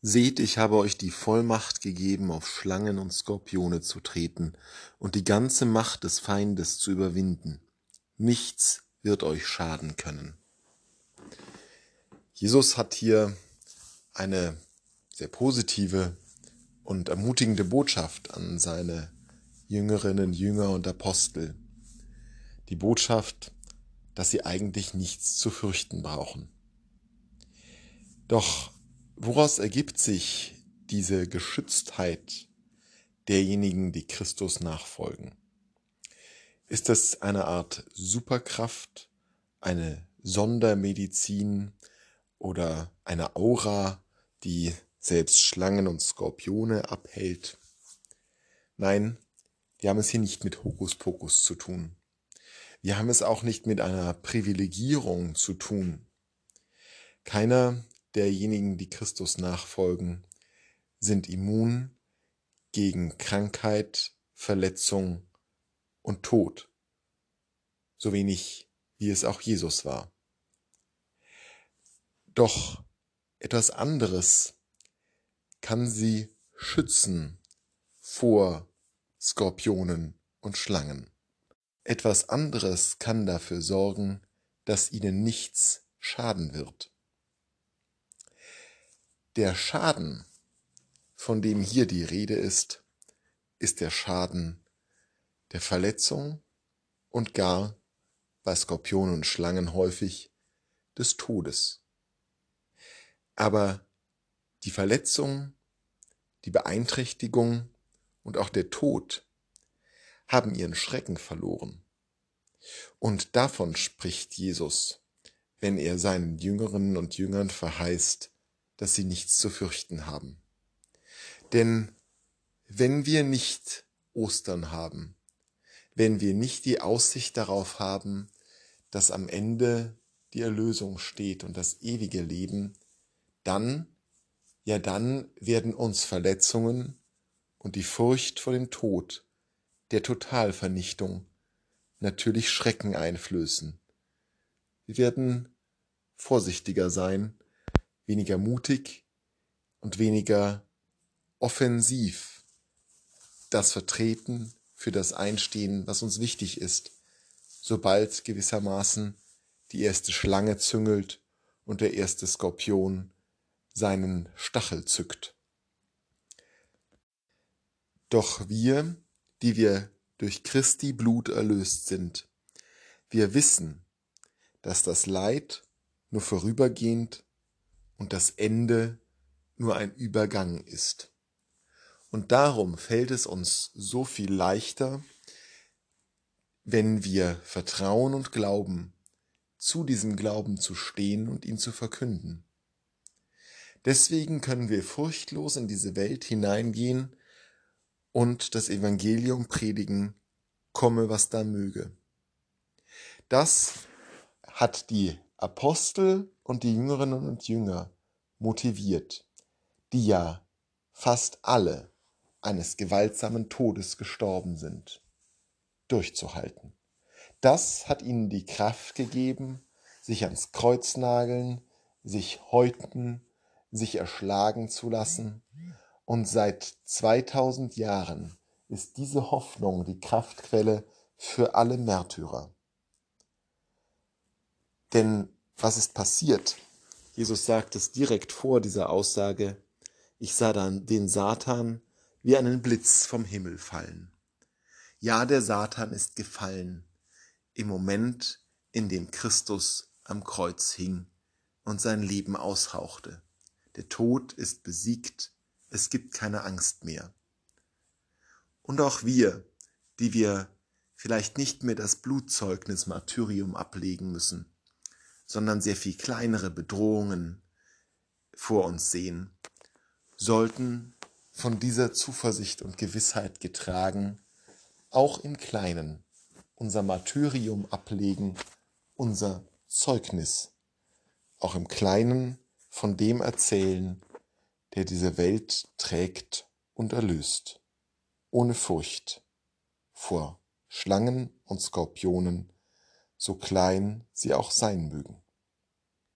Seht, ich habe euch die Vollmacht gegeben, auf Schlangen und Skorpione zu treten und die ganze Macht des Feindes zu überwinden. Nichts wird euch schaden können. Jesus hat hier eine sehr positive und ermutigende Botschaft an seine Jüngerinnen, Jünger und Apostel. Die Botschaft, dass sie eigentlich nichts zu fürchten brauchen. Doch woraus ergibt sich diese Geschütztheit derjenigen, die Christus nachfolgen? Ist es eine Art Superkraft, eine Sondermedizin oder eine Aura, die selbst Schlangen und Skorpione abhält? Nein, wir haben es hier nicht mit Hokuspokus zu tun. Wir haben es auch nicht mit einer Privilegierung zu tun. Keiner derjenigen, die Christus nachfolgen, sind immun gegen Krankheit, Verletzung und Tod, so wenig wie es auch Jesus war. Doch etwas anderes kann sie schützen vor Skorpionen und Schlangen. Etwas anderes kann dafür sorgen, dass ihnen nichts schaden wird. Der Schaden, von dem hier die Rede ist, ist der Schaden der Verletzung und gar bei Skorpionen und Schlangen häufig des Todes. Aber die Verletzung, die Beeinträchtigung und auch der Tod haben ihren Schrecken verloren. Und davon spricht Jesus, wenn er seinen Jüngerinnen und Jüngern verheißt, dass sie nichts zu fürchten haben. Denn wenn wir nicht Ostern haben, wenn wir nicht die Aussicht darauf haben, dass am Ende die Erlösung steht und das ewige Leben, dann, ja dann werden uns Verletzungen und die Furcht vor dem Tod der Totalvernichtung natürlich Schrecken einflößen. Wir werden vorsichtiger sein, weniger mutig und weniger offensiv das vertreten, für das einstehen, was uns wichtig ist, sobald gewissermaßen die erste Schlange züngelt und der erste Skorpion seinen Stachel zückt. Doch wir, die wir durch Christi Blut erlöst sind. Wir wissen, dass das Leid nur vorübergehend und das Ende nur ein Übergang ist. Und darum fällt es uns so viel leichter, wenn wir vertrauen und glauben, zu diesem Glauben zu stehen und ihn zu verkünden. Deswegen können wir furchtlos in diese Welt hineingehen und das Evangelium predigen, komme was da möge. Das hat die Apostel und die Jüngerinnen und Jünger motiviert, die ja fast alle eines gewaltsamen Todes gestorben sind, durchzuhalten. Das hat ihnen die Kraft gegeben, sich ans Kreuz nageln, sich häuten, sich erschlagen zu lassen und seit 2000 Jahren ist diese Hoffnung die Kraftquelle für alle Märtyrer. Denn was ist passiert? Jesus sagt es direkt vor dieser Aussage, ich sah dann den Satan wie einen Blitz vom Himmel fallen. Ja, der Satan ist gefallen im Moment, in dem Christus am Kreuz hing und sein Leben aushauchte. Der Tod ist besiegt, es gibt keine Angst mehr. Und auch wir, die wir vielleicht nicht mehr das Blutzeugnis Martyrium ablegen müssen, sondern sehr viel kleinere Bedrohungen vor uns sehen, sollten von dieser Zuversicht und Gewissheit getragen, auch im Kleinen unser Martyrium ablegen, unser Zeugnis, auch im Kleinen von dem erzählen, der diese Welt trägt und erlöst, ohne Furcht vor Schlangen und Skorpionen, so klein sie auch sein mögen.